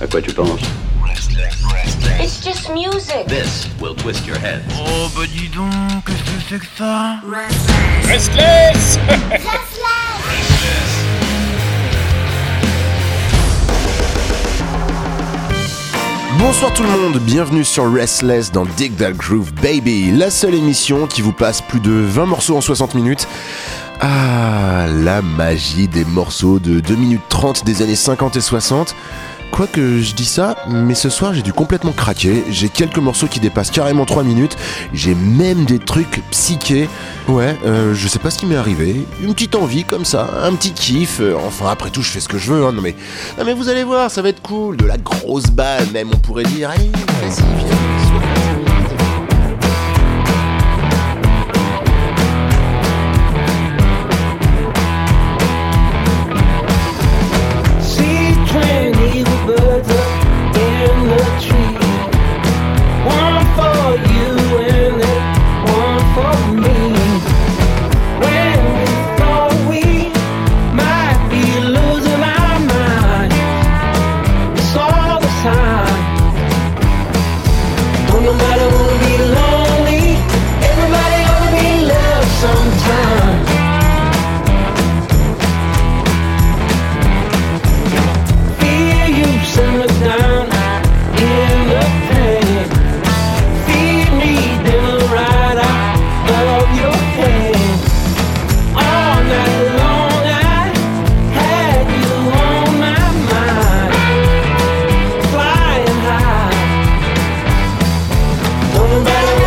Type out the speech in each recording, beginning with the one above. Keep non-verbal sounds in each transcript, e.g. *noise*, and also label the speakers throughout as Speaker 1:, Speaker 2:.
Speaker 1: À quoi tu penses
Speaker 2: It's just music.
Speaker 1: This will twist your head.
Speaker 3: Oh bah dis donc, qu'est-ce que c'est que ça
Speaker 4: Restless *laughs*
Speaker 5: Bonsoir tout le monde, bienvenue sur Restless dans Dig That Groove Baby, la seule émission qui vous passe plus de 20 morceaux en 60 minutes. Ah, la magie des morceaux de 2 minutes 30 des années 50 et 60. Quoique je dis ça, mais ce soir j'ai dû complètement craquer. J'ai quelques morceaux qui dépassent carrément 3 minutes. J'ai même des trucs psychés. Ouais, euh, je sais pas ce qui m'est arrivé. Une petite envie comme ça, un petit kiff. Euh, Enfin, après tout, je fais ce que je veux. Hein. Non, mais, mais vous allez voir, ça va être cool. De la grosse balle, même, on pourrait dire. Vas-y, viens.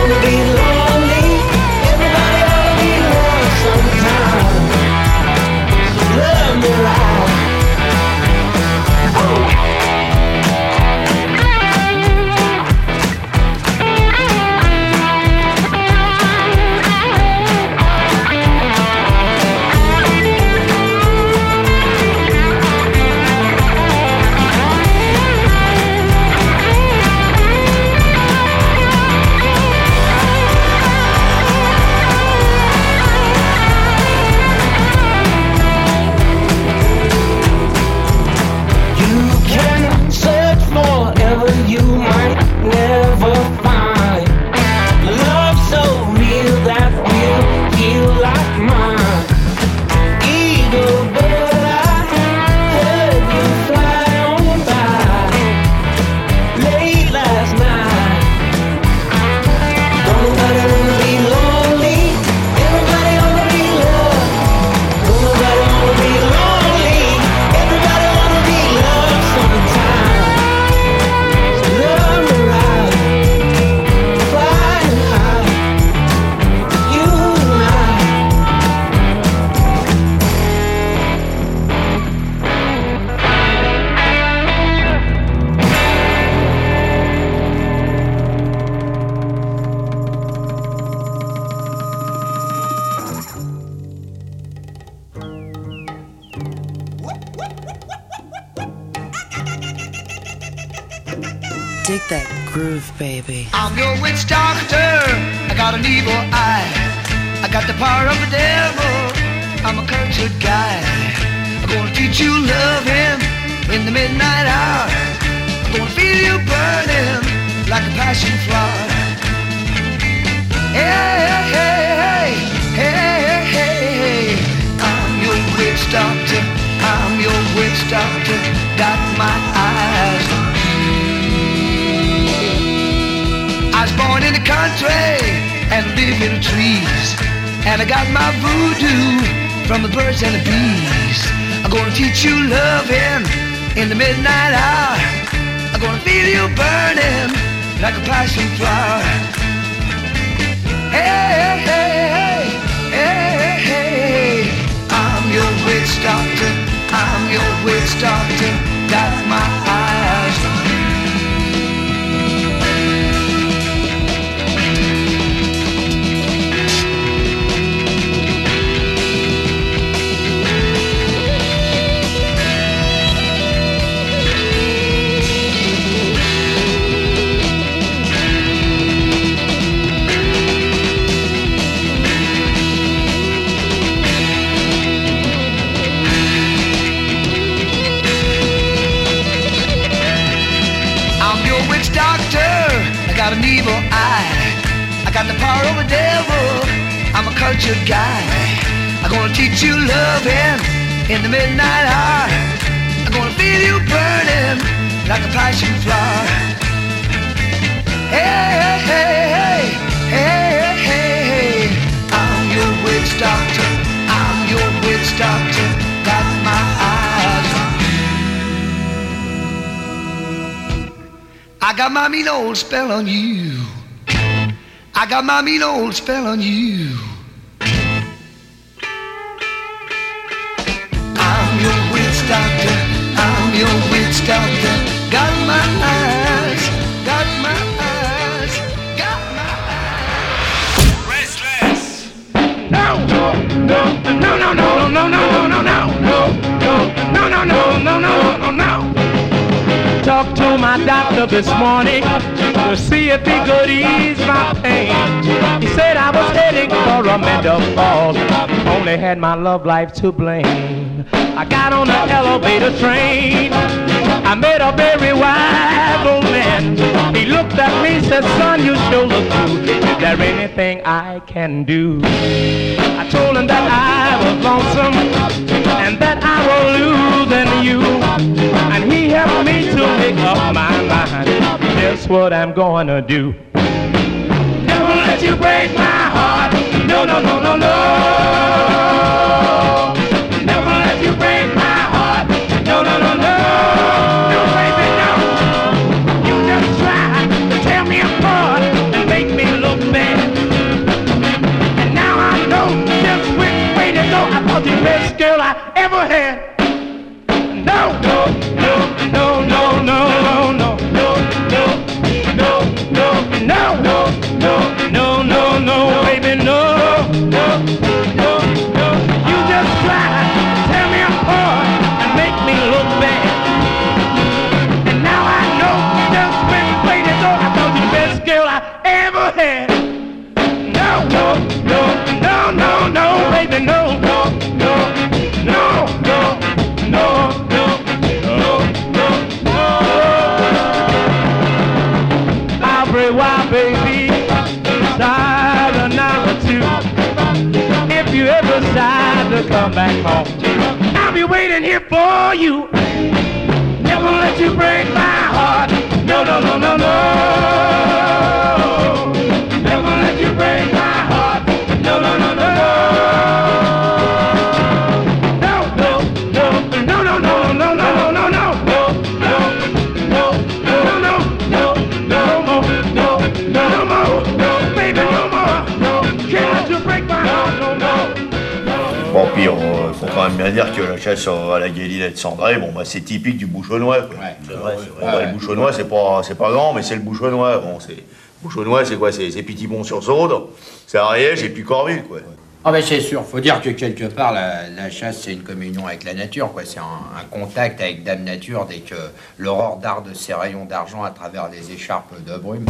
Speaker 6: Be you
Speaker 7: loving in the midnight hour. I'm gonna feel you burning like a passion flower. Hey, hey, hey, hey, hey, hey, hey. I'm your witch doctor. I'm your witch doctor. Got my eyes I was born in the country and live in the trees. And I got my voodoo from the birds and the bees. I'm gonna teach you loving in the midnight hour. I'm gonna feel you burning like a passion flower. Hey, hey, hey, hey, hey. I'm your witch doctor. I'm your witch doctor. Got my eyes got an evil eye. I got the power of a devil. I'm a cultured guy. I'm gonna teach you loving in the midnight hour. I'm gonna feel you burning like a passion flower. Hey, hey, hey, hey, hey, hey, hey. I'm your witch doctor. I'm your witch doctor. Got my I got my mean old spell on you. I got my mean old spell on you. I'm your witch doctor. I'm your witch doctor. Got my eyes. Got my eyes. Got my eyes.
Speaker 8: Restless. No, no, no, no, no, no, no, no, no, no, no, no, no, no, no, no, no, no, no. To my doctor this morning to see if he could ease my pain. He said I was for a mental fall. Only had my love life to blame. I got on the elevator train. I met a very wise old man. He looked at me, said, son, you sure look good. Is there anything I can do? I told him that I was lonesome and that I was losing you. And he helped me to make up my mind. That's what I'm gonna do. Never let you break my. No, no, no, no, come back home, I'll be waiting here for you. Never let you break my heart. No, no, no, no, no.
Speaker 1: Faut quand même bien dire que la chasse à la guélinette cendrée, bon, bah, c'est typique du bouchonnois. Quoi.
Speaker 9: c'est vrai, c'est
Speaker 1: Bon, bah, le bouchonnois, c'est pas, c'est pas grand, mais c'est le bouchonnois. Bon, c'est, bouchonnois, c'est quoi? C'est, c'est Pitibon-sur-Saude, c'est Ariège et puis Corville, quoi.
Speaker 9: Ah ben c'est sûr, faut dire que quelque part la, la chasse c'est une communion avec la nature, quoi. C'est un, un contact avec Dame Nature dès que l'aurore darde ses rayons d'argent à travers les écharpes de brume.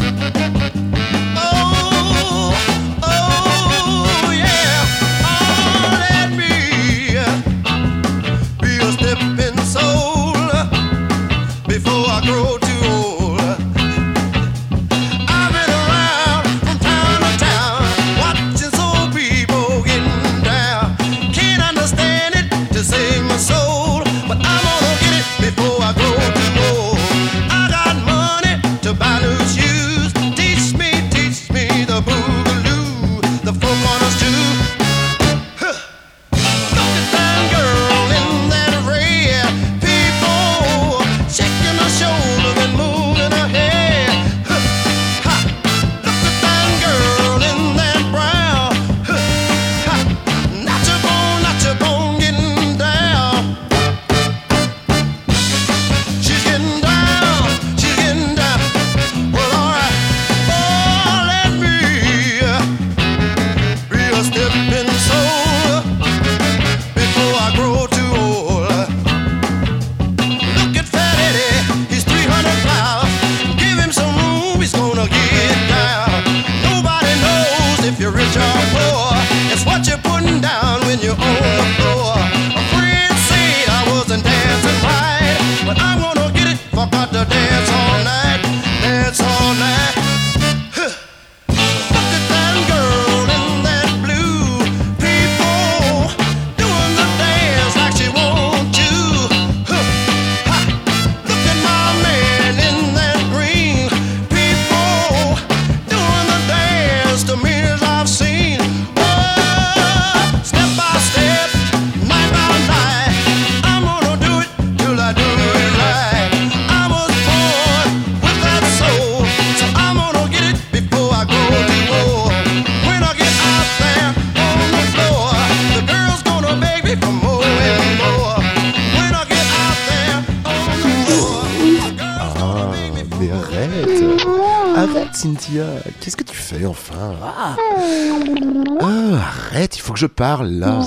Speaker 5: Là.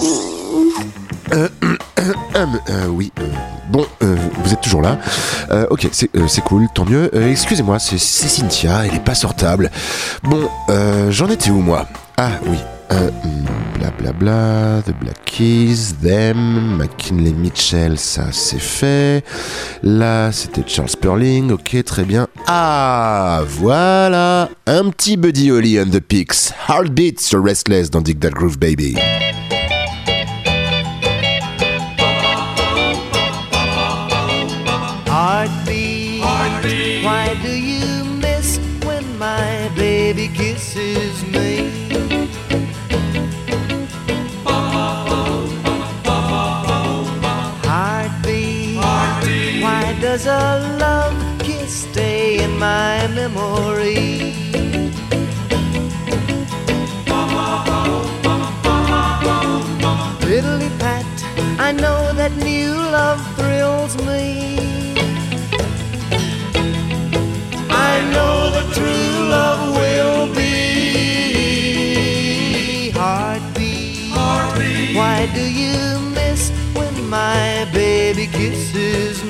Speaker 5: Euh, euh, euh, oui. bon, vous êtes toujours là. Ok, c'est cool, tant mieux. Excusez-moi, c'est Cynthia, elle est pas sortable. Bon, j'en étais où moi? Ah oui. Euh, hmm, Blablabla, The Black Keys, Them, McKinley Mitchell, ça c'est fait. Là, c'était Charles Sperling, ok, très bien. Ah, voilà, un petit Buddy Holly and the Pigs. Heartbeat sur Restless dans Dig That Groove Baby.
Speaker 10: Why do you miss when my baby kisses my baby kisses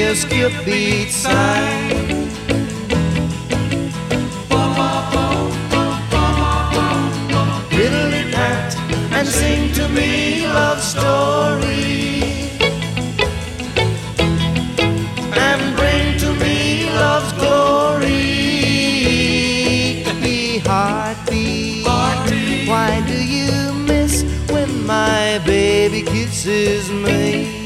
Speaker 10: a skip beat sign? Riddle pat and sing to me love story and bring to me love's glory. Be Heartbeat, why do you miss when my baby kisses me?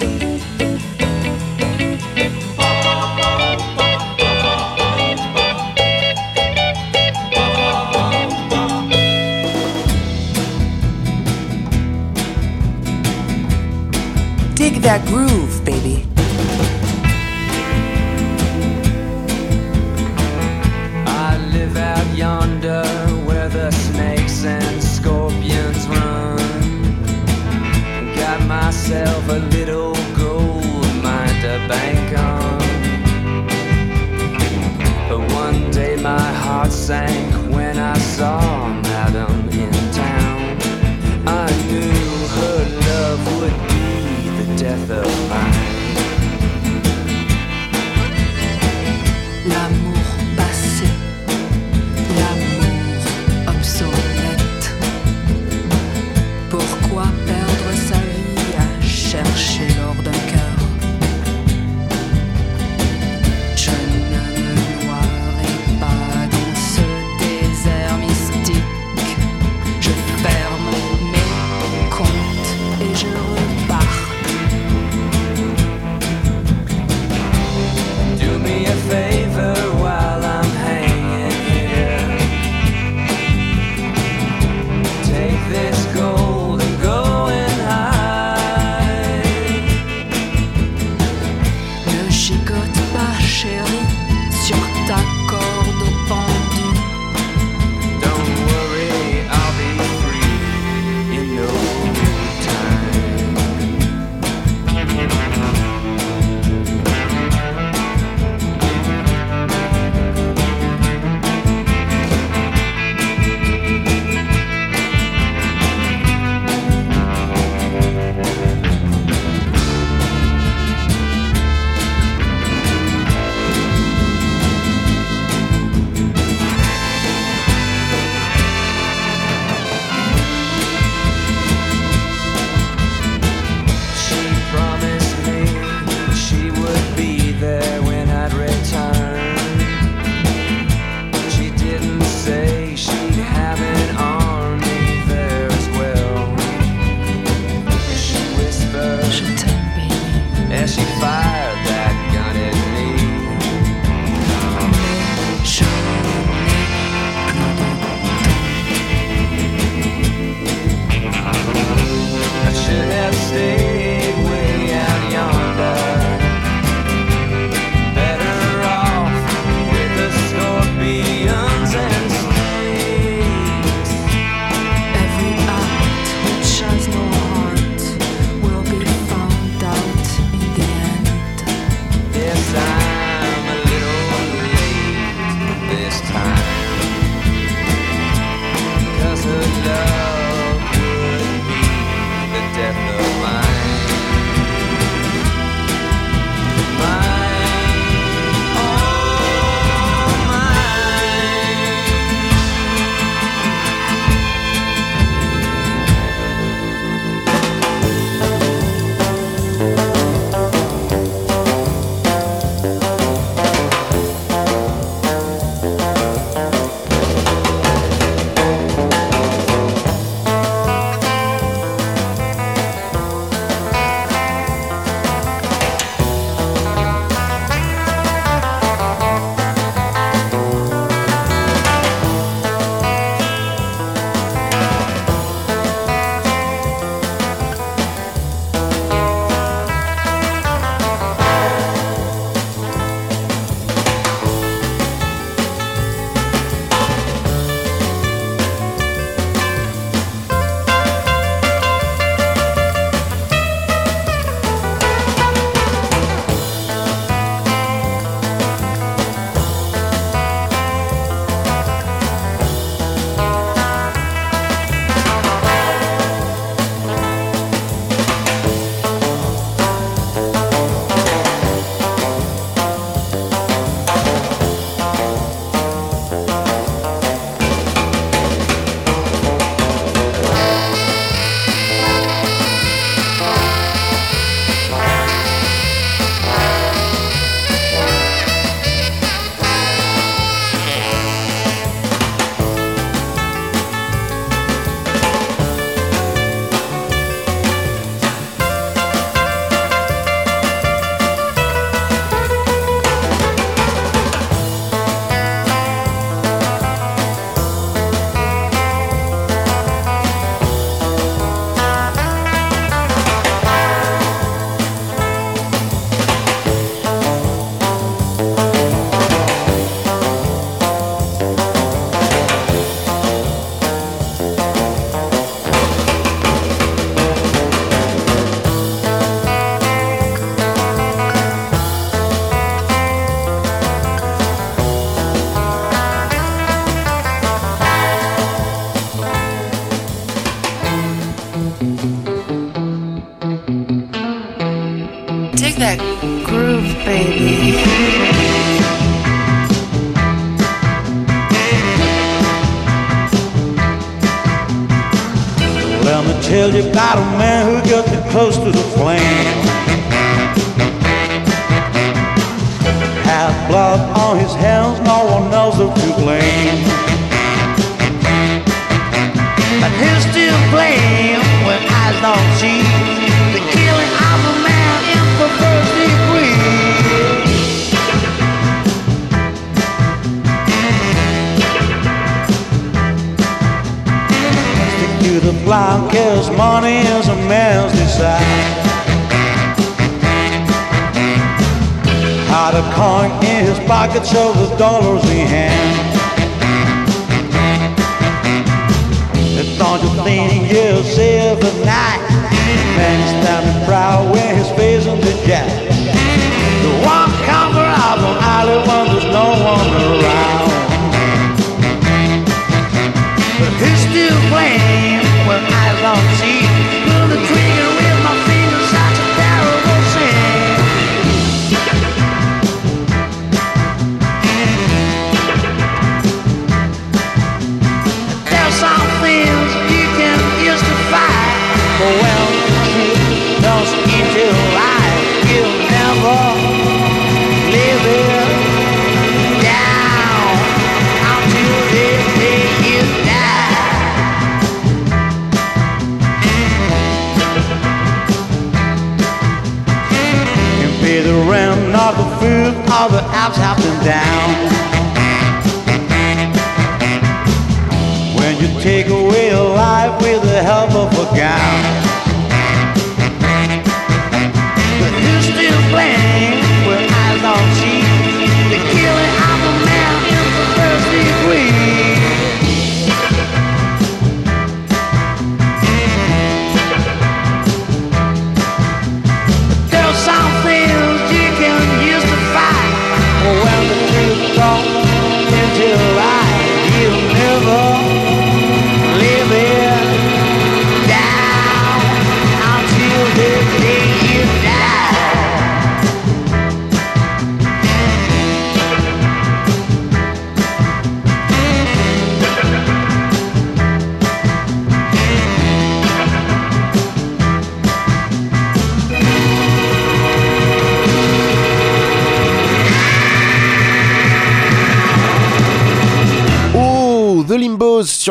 Speaker 11: lives up down.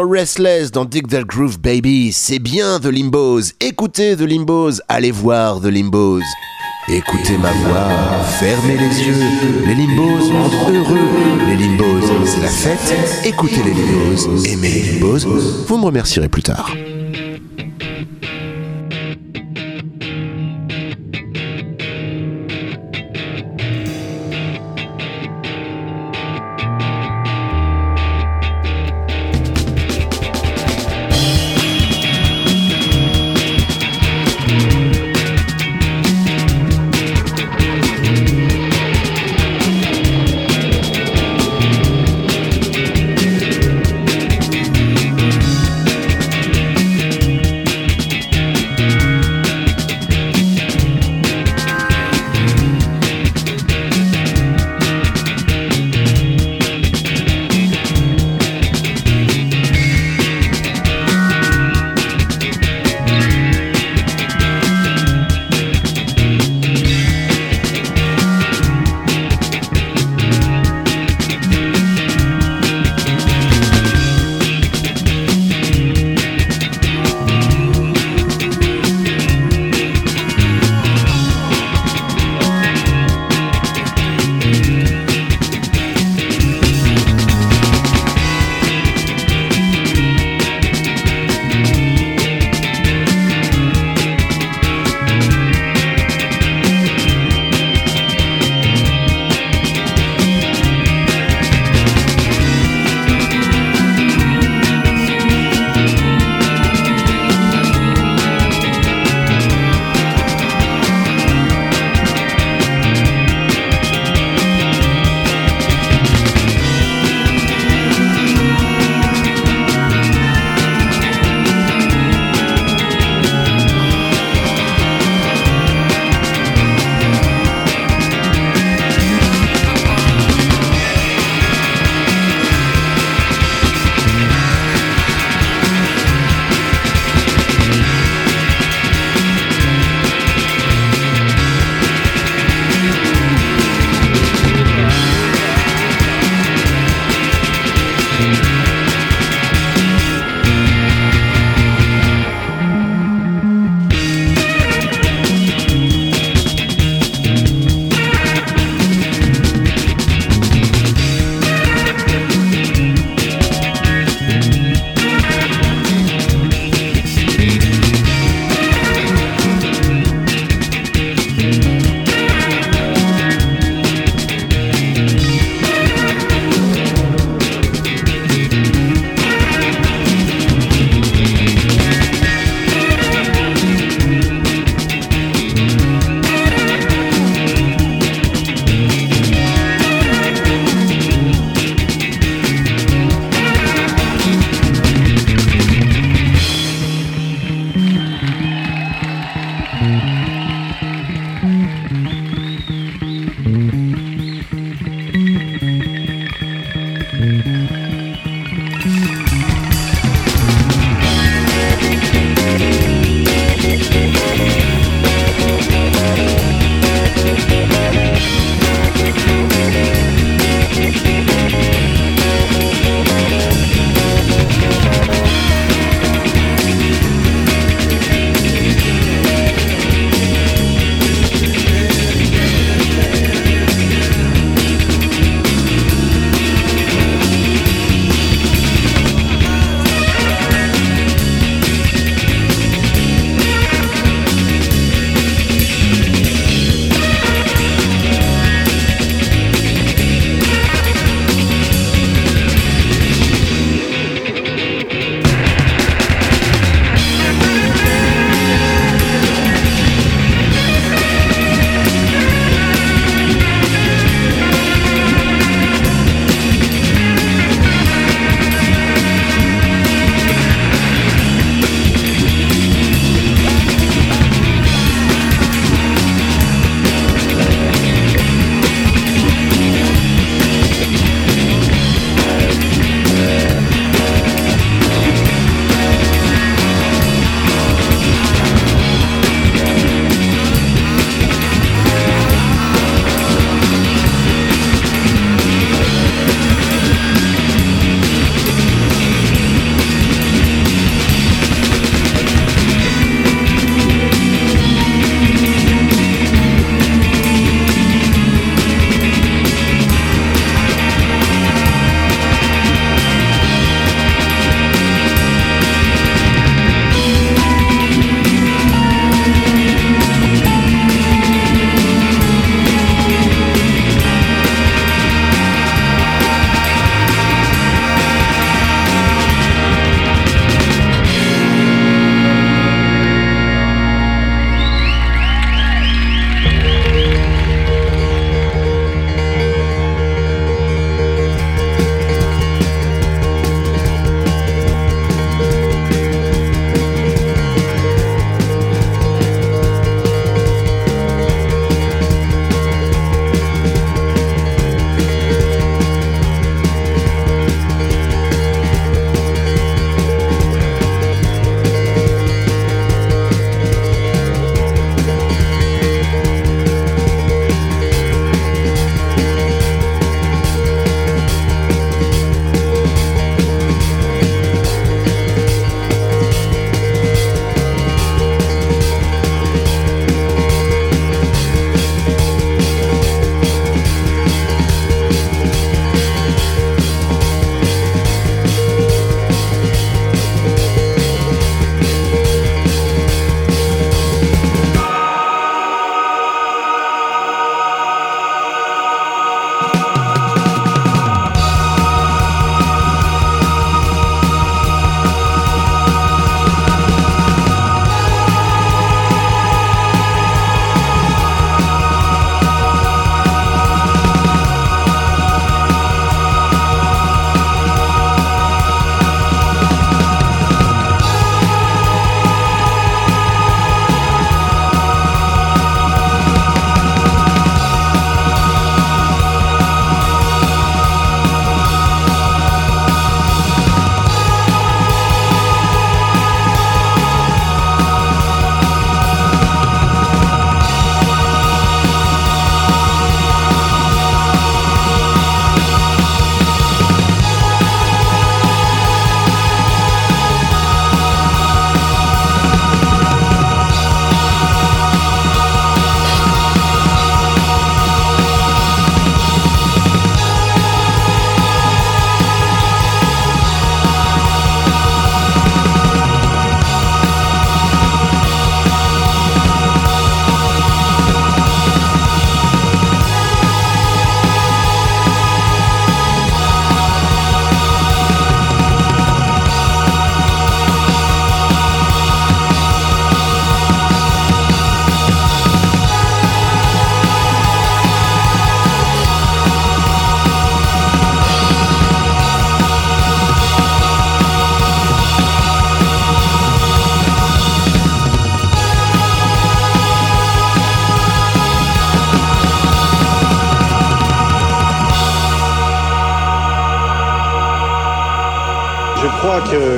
Speaker 5: Restless dans Dig That Groove Baby. C'est bien The Limbos. Écoutez The Limbos. Allez voir The Limbos. Écoutez ma voix, fermez les yeux. Les limbos rendent heureux. Les limbos, c'est la fête. Écoutez les limbos, aimez les limbos. Vous me remercierez plus tard.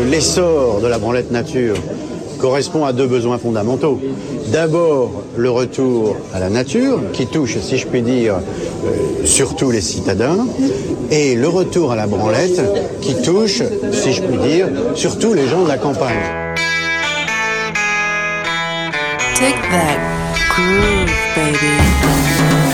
Speaker 12: l'essor de la branlette nature correspond à deux besoins fondamentaux. D'abord, le retour à la nature, qui touche, si je puis dire, euh, surtout les citadins, et le retour à la branlette, qui touche, si je puis dire, surtout les gens de la campagne.
Speaker 13: Take that groove, baby.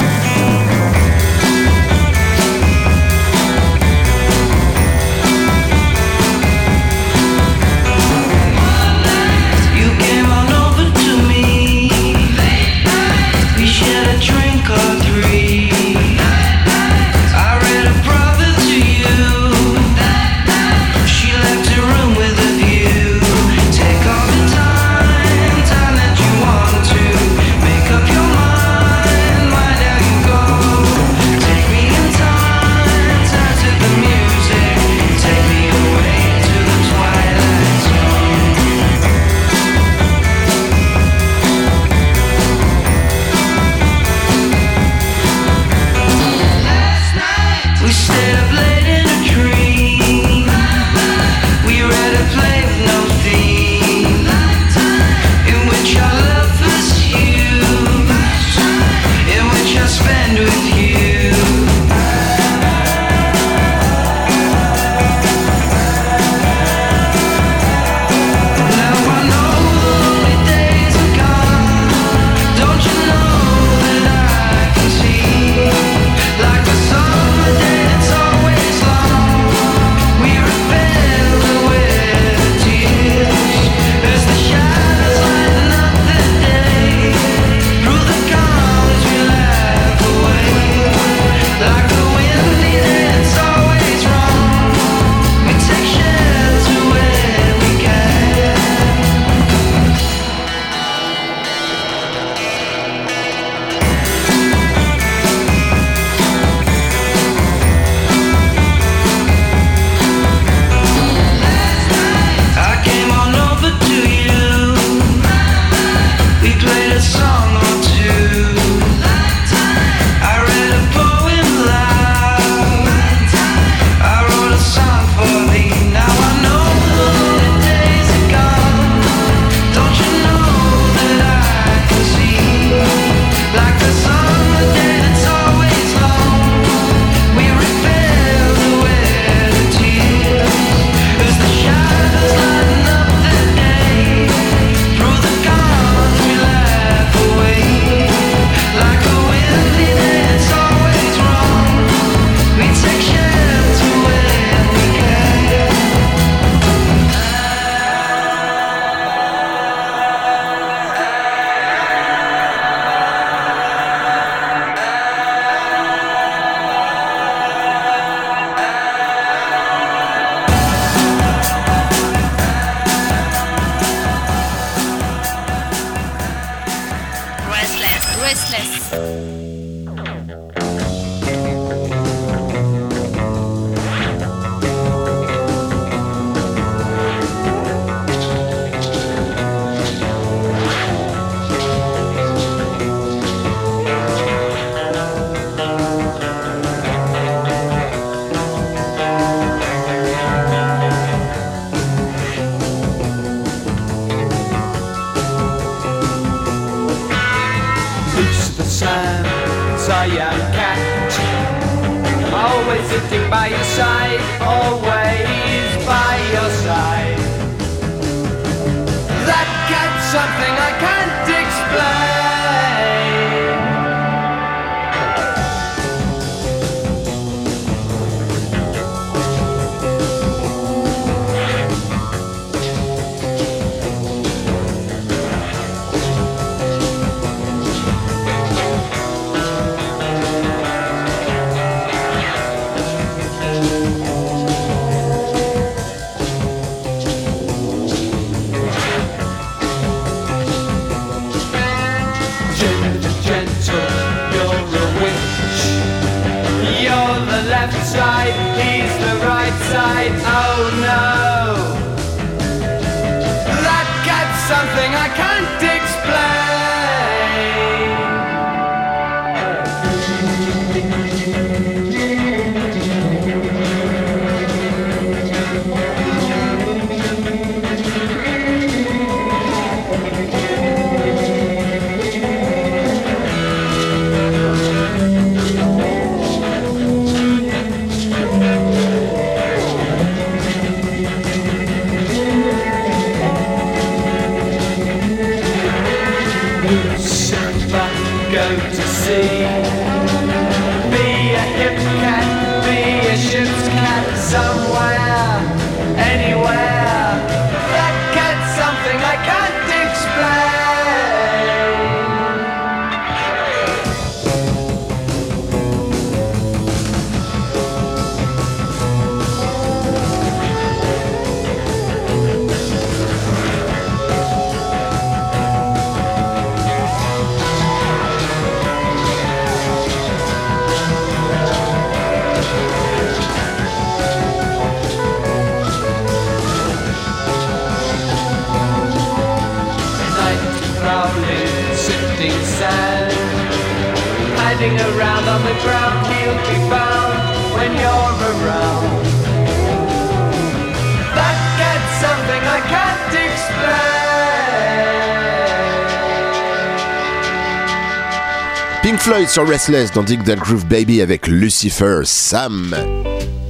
Speaker 5: Floyd sur Restless dans Dig That Groove Baby avec Lucifer Sam.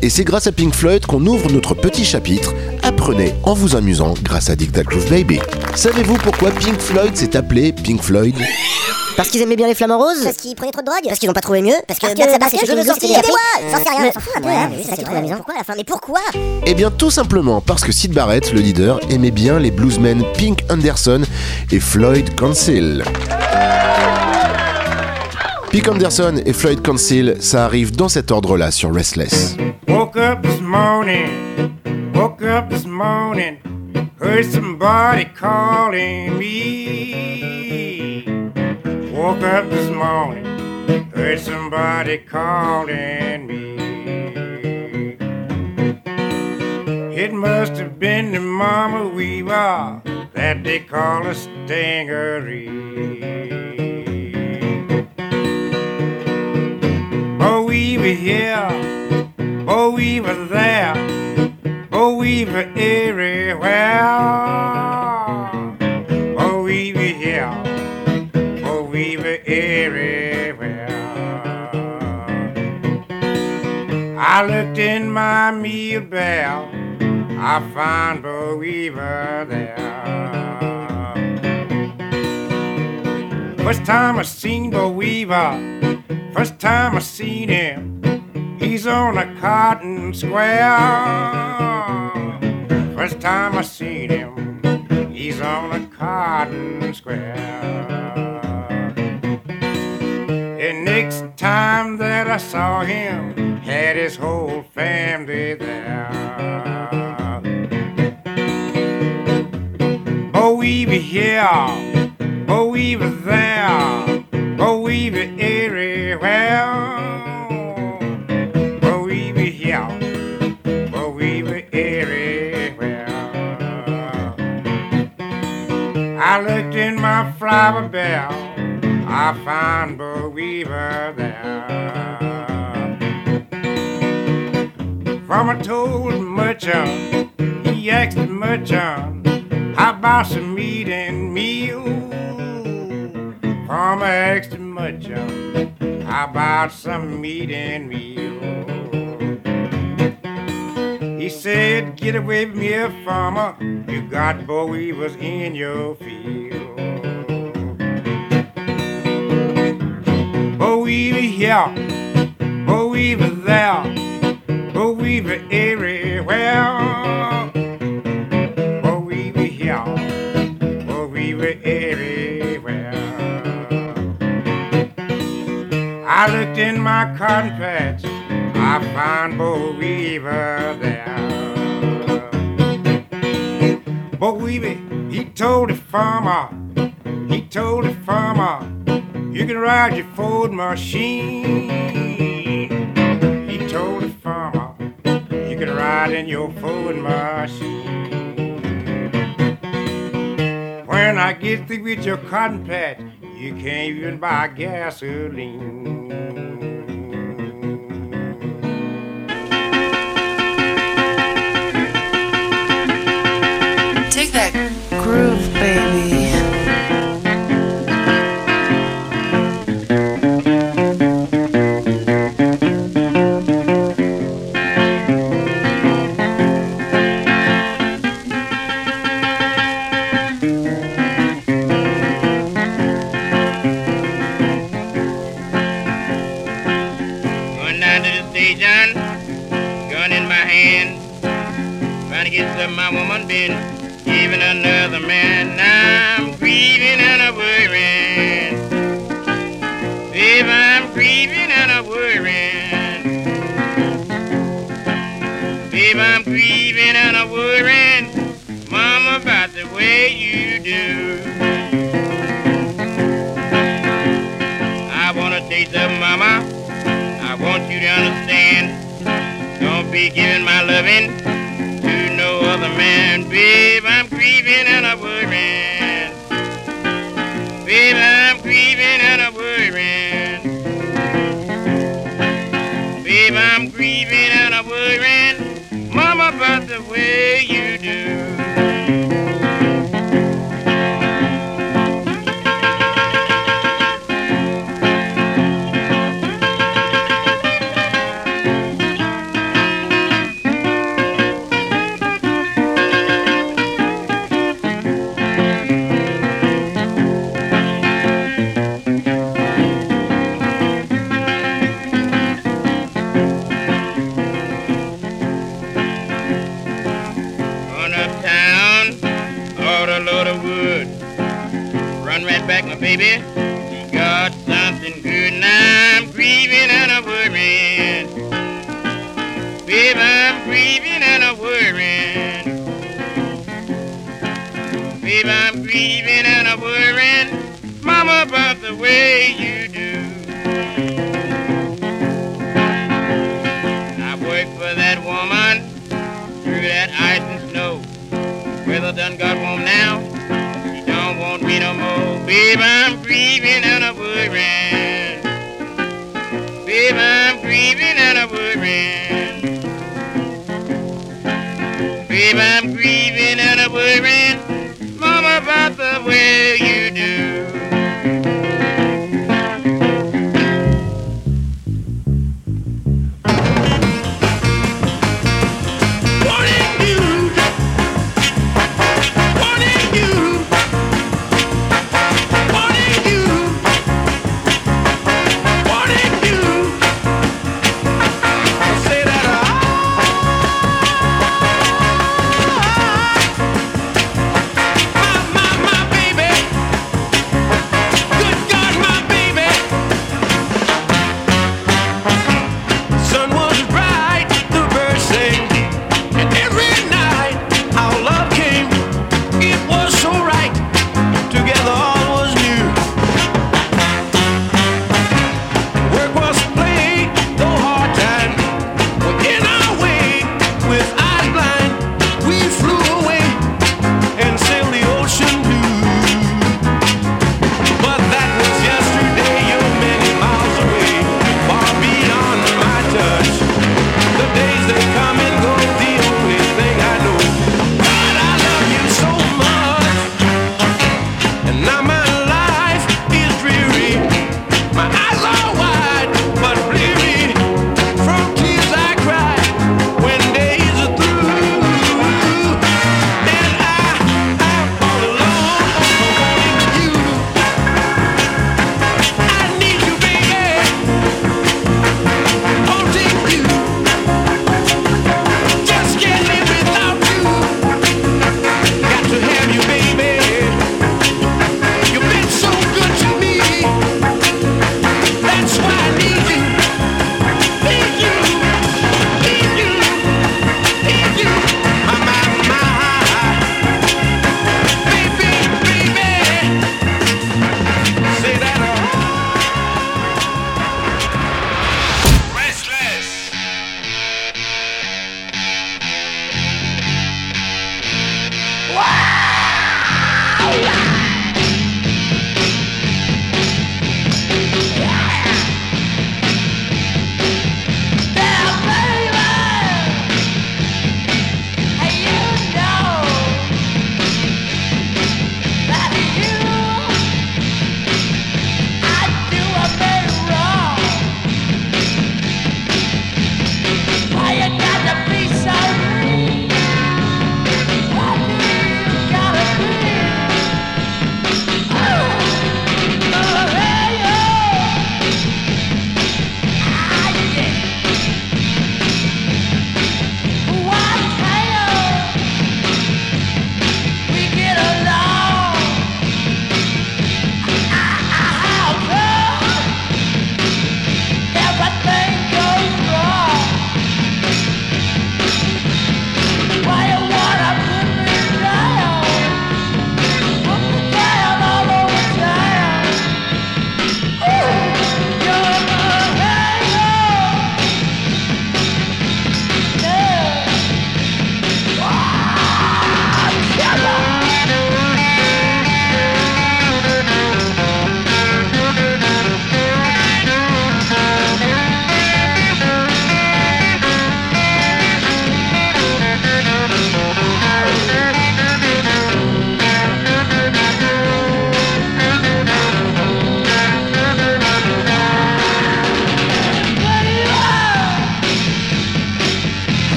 Speaker 5: Et c'est grâce à Pink Floyd qu'on ouvre notre petit chapitre Apprenez en vous amusant grâce à Dig That Groove Baby. Savez-vous pourquoi Pink Floyd s'est appelé Pink Floyd?
Speaker 14: Parce qu'ils aimaient bien les flamants roses?
Speaker 15: Parce qu'ils prenaient trop de drogue?
Speaker 14: Parce qu'ils n'ont pas trouvé mieux? Parce que Black Sabbath c'était
Speaker 15: des
Speaker 14: appris.
Speaker 15: J'en sais rien, C'est
Speaker 14: ça,
Speaker 15: qui
Speaker 14: trop
Speaker 15: est
Speaker 14: amusant.
Speaker 15: Pourquoi? À la fin Mais pourquoi?
Speaker 5: Eh bien tout simplement parce que Sid Barrett, le leader, aimait bien les bluesmen Pink Anderson et Floyd Council. Pink Anderson et Floyd Council, ça arrive dans cet ordre-là sur Restless.
Speaker 4: Woke up this morning, woke up this morning, heard somebody calling me. Woke up this morning, heard somebody calling me. It must have been the Mama Weaver that they call a stingery. Oh, here, oh, Weaver there, oh, Weaver everywhere. Oh, Weaver here, oh, Weaver everywhere. I looked in my meal bell, I found oh, Boll Weevil there. First time I seen oh, Boll Weevil, first time I seen him, he's on a cotton square. First time I seen him, he's on a cotton square. And next time that I saw him, had his whole family there. Oh, Weaver here, oh, Weaver there, oh, Weaver everywhere. I looked in my flower bell, I found Boll Weevil there. A told merchant, he asked the merchant, how about some meat and meal? A asked the merchant, how about some meat and meal? He said, get away from here, farmer, you got Boll Weevils in your field. Boll Weevil here, Boll Weevil there, Boll Weevil everywhere. Boll Weevil here, Boll Weevil everywhere. I looked in my cotton patch, I found Boll Weevil there. Boll Weevil, he told the farmer, he told the farmer, you can ride your Ford machine. He told the farmer, you can ride in your Ford machine. When I get through with your cotton patch, you can't even buy gasoline.
Speaker 13: Take that groove, baby.
Speaker 16: understand. Don't be giving my loving to no other man. Babe, I'm grieving and I'm worrying. Babe, I'm grieving and I'm worrying. Babe, I'm grieving and I'm worrying. Mama, By the way.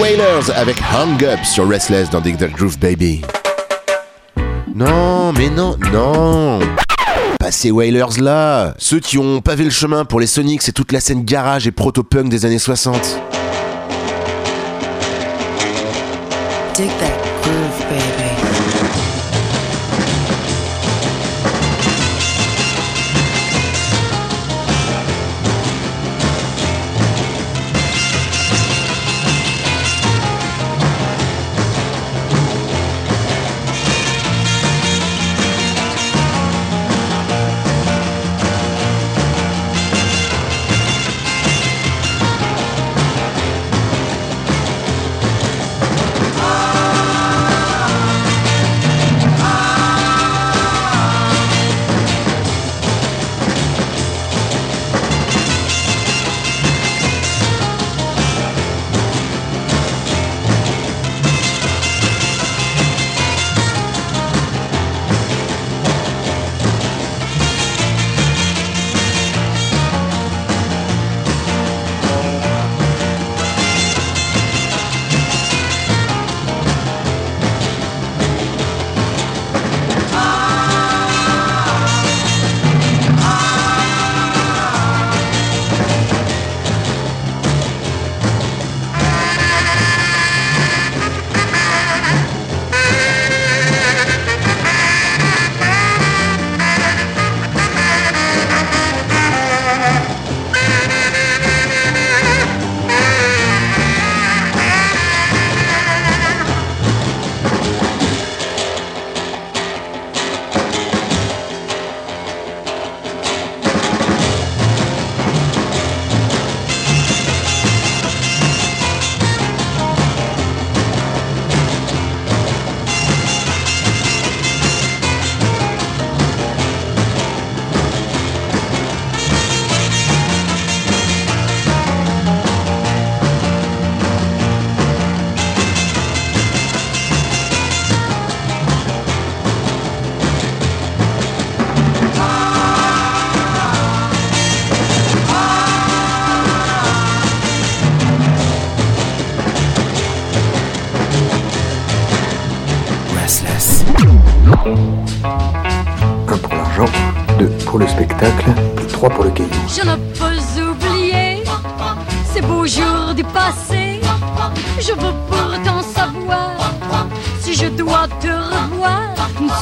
Speaker 5: Wailers avec Hung Up sur Restless dans Dig That Groove Baby. Non, mais non, non Pas ces Wailers là Ceux qui ont pavé le chemin pour les Sonics et toute la scène garage et proto-punk des années 60.
Speaker 13: Dig that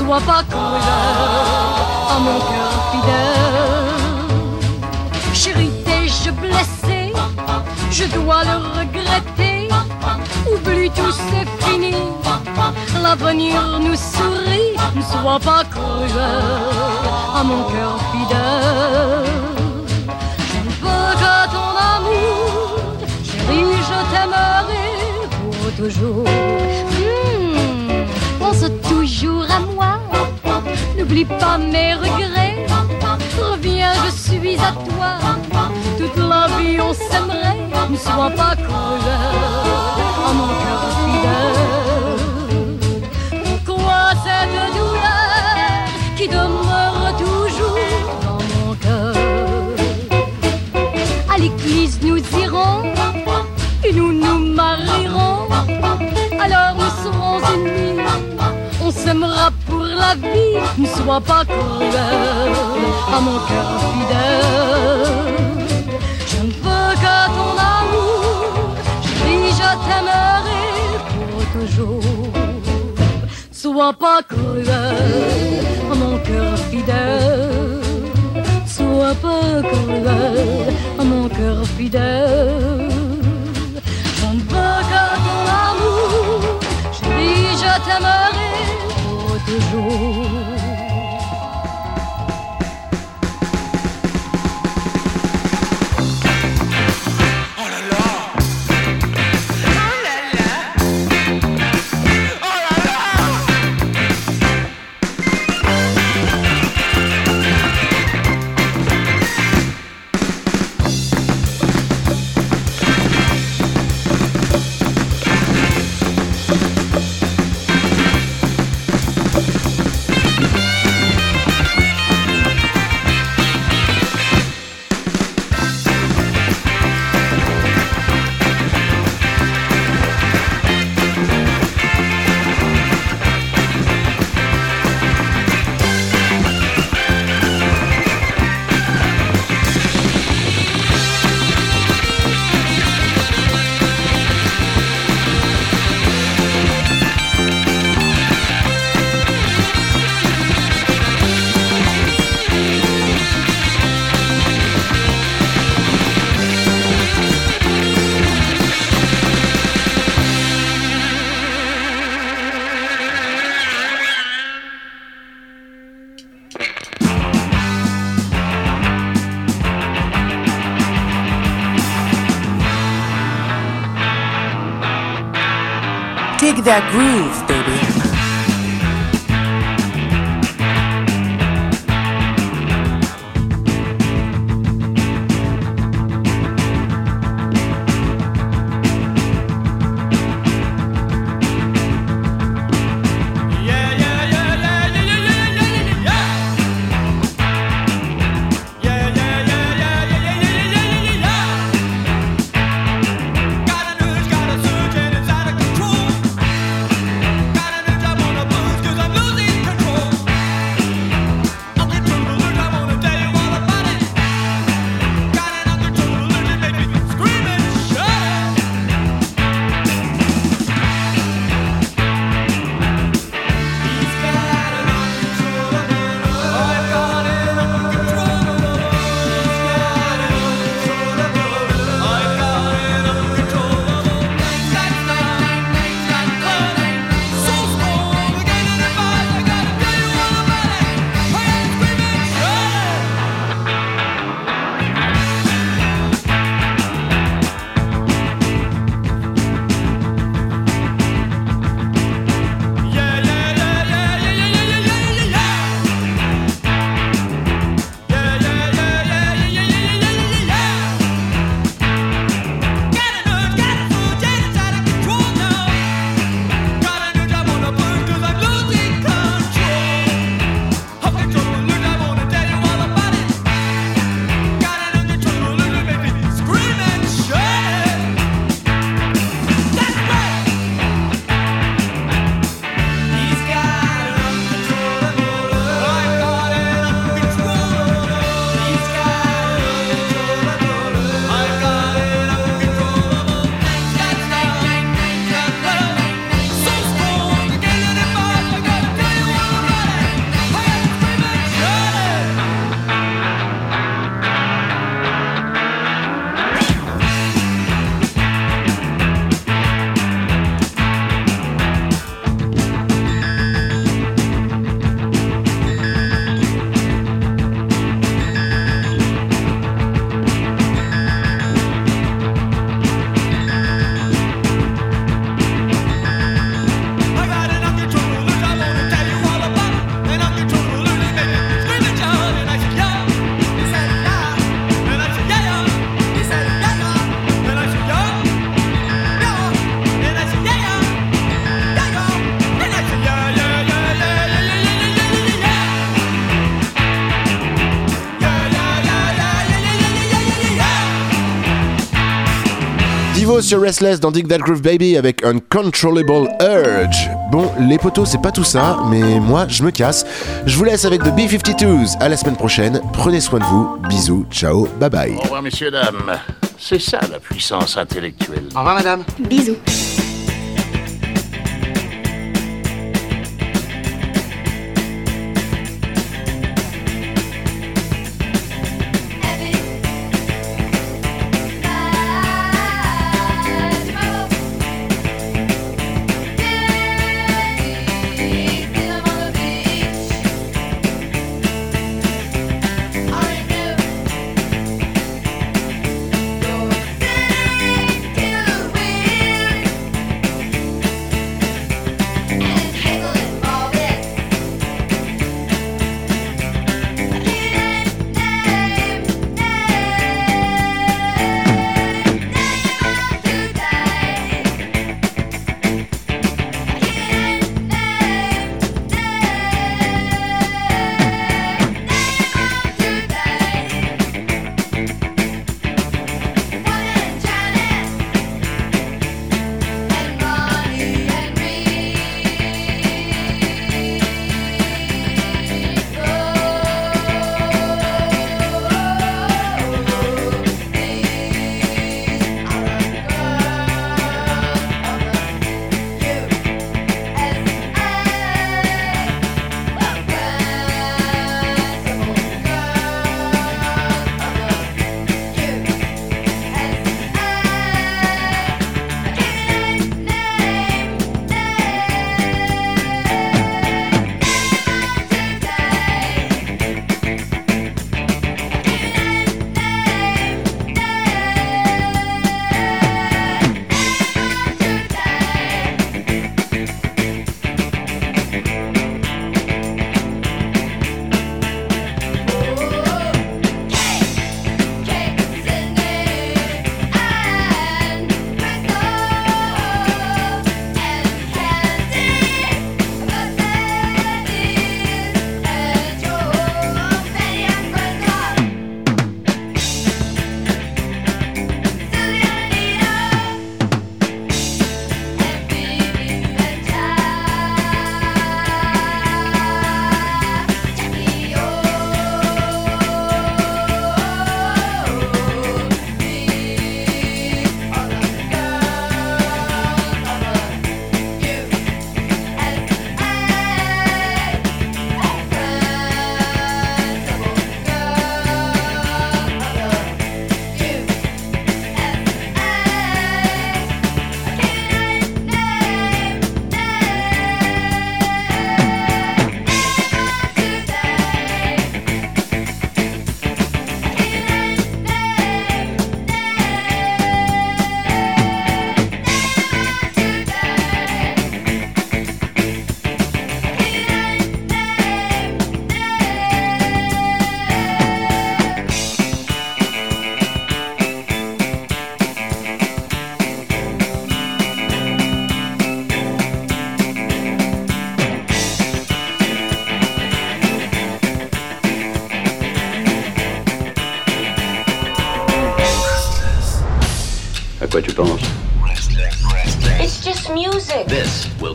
Speaker 17: sois pas cruel à mon cœur fidèle. Chérie, t'ai-je blessé Je dois le regretter. Oublie tout, c'est fini. L'avenir nous sourit. Ne sois pas cruel à mon cœur fidèle. Je ne veux que ton amour, chérie, je t'aimerai pour toujours. Hmm, pense moi, n'oublie pas mes regrets. Reviens, je suis à toi, toute la vie on s'aimerait. Ne sois pas cruel à mon cœur fidèle. Pourquoi cette douleur qui demeure Ne sois pas cruel à mon cœur fidèle. Je ne veux que ton amour, chérie, je t'aimerai pour toujours. Sois pas cruel à mon cœur fidèle. Sois pas cruel à mon cœur fidèle. Je ne veux que ton amour, chérie, je t'aimerai toujours.
Speaker 18: That groove,
Speaker 5: sur Restless dans Dig That Groove Baby avec Uncontrollable Urge. Bon, les potos, c'est pas tout ça, mais moi, je me casse. Je vous laisse avec The B-52s. À la semaine prochaine. Prenez soin de vous. Bisous, ciao, bye bye.
Speaker 19: Au revoir, messieurs, dames. C'est ça la puissance intellectuelle.
Speaker 9: Au revoir, madame.
Speaker 17: Bisous.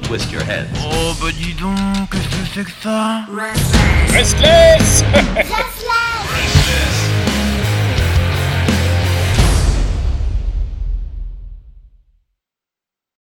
Speaker 1: Twist your head.
Speaker 3: Oh, bah dis donc, qu'est-ce que c'est que ça?
Speaker 16: Restless *laughs*